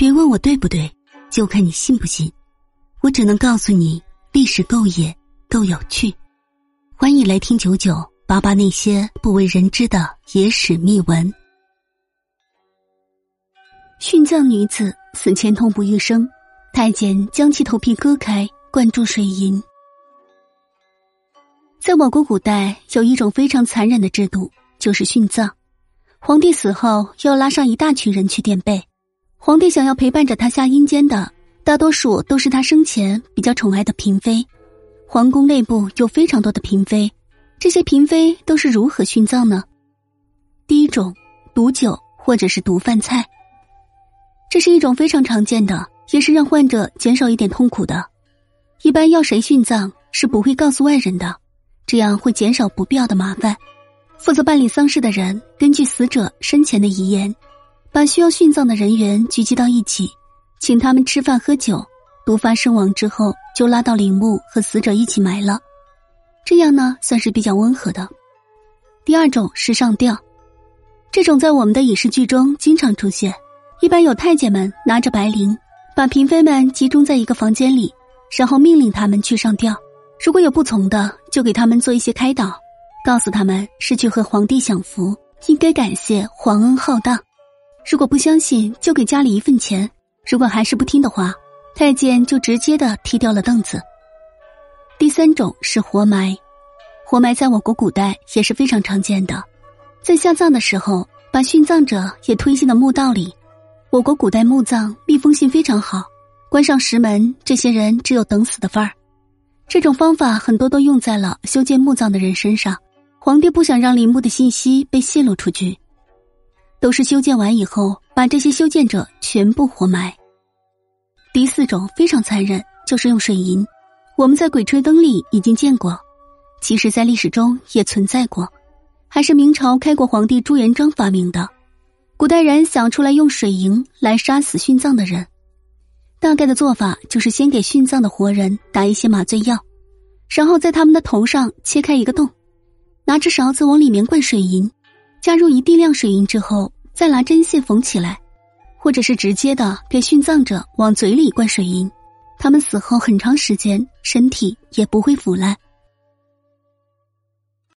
别问我对不对，就看你信不信。我只能告诉你，历史够野，够有趣。欢迎来听九九八八那些不为人知的野史秘闻。殉葬女子死前痛不欲生，太监将其头皮割开，灌注水银。在我国古代，有一种非常残忍的制度，就是殉葬。皇帝死后，要拉上一大群人去垫背。皇帝想要陪伴着他下阴间的，大多数都是他生前比较宠爱的嫔妃。皇宫内部有非常多的嫔妃，这些嫔妃都是如何殉葬呢？第一种，毒酒或者是毒饭菜。这是一种非常常见的，也是让患者减少一点痛苦的。一般要谁殉葬是不会告诉外人的，这样会减少不必要的麻烦。负责办理丧事的人，根据死者生前的遗言，把需要殉葬的人员聚集到一起，请他们吃饭喝酒，毒发身亡之后就拉到陵墓和死者一起埋了。这样呢，算是比较温和的。第二种是上吊，这种在我们的影视剧中经常出现。一般有太监们拿着白绫，把嫔妃们集中在一个房间里，然后命令他们去上吊。如果有不从的，就给他们做一些开导。告诉他们是去和皇帝享福，应该感谢皇恩浩荡。如果不相信，就给家里一份钱。如果还是不听的话，太监就直接的踢掉了凳子。第三种是活埋，活埋在我国古代也是非常常见的，在下葬的时候，把殉葬者也推进了墓道里。我国古代墓葬密封性非常好，关上石门，这些人只有等死的份儿。这种方法很多都用在了修建墓葬的人身上。皇帝不想让陵墓的信息被泄露出去，都是修建完以后把这些修建者全部活埋。第四种非常残忍，就是用水银。我们在《鬼吹灯》里已经见过，其实在历史中也存在过，还是明朝开国皇帝朱元璋发明的。古代人想出来用水银来杀死殉葬的人，大概的做法就是先给殉葬的活人打一些麻醉药，然后在他们的头上切开一个洞。拿着勺子往里面灌水银，加入一定量水银之后，再拿针线缝起来，或者是直接的给殉葬者往嘴里灌水银，他们死后很长时间身体也不会腐烂。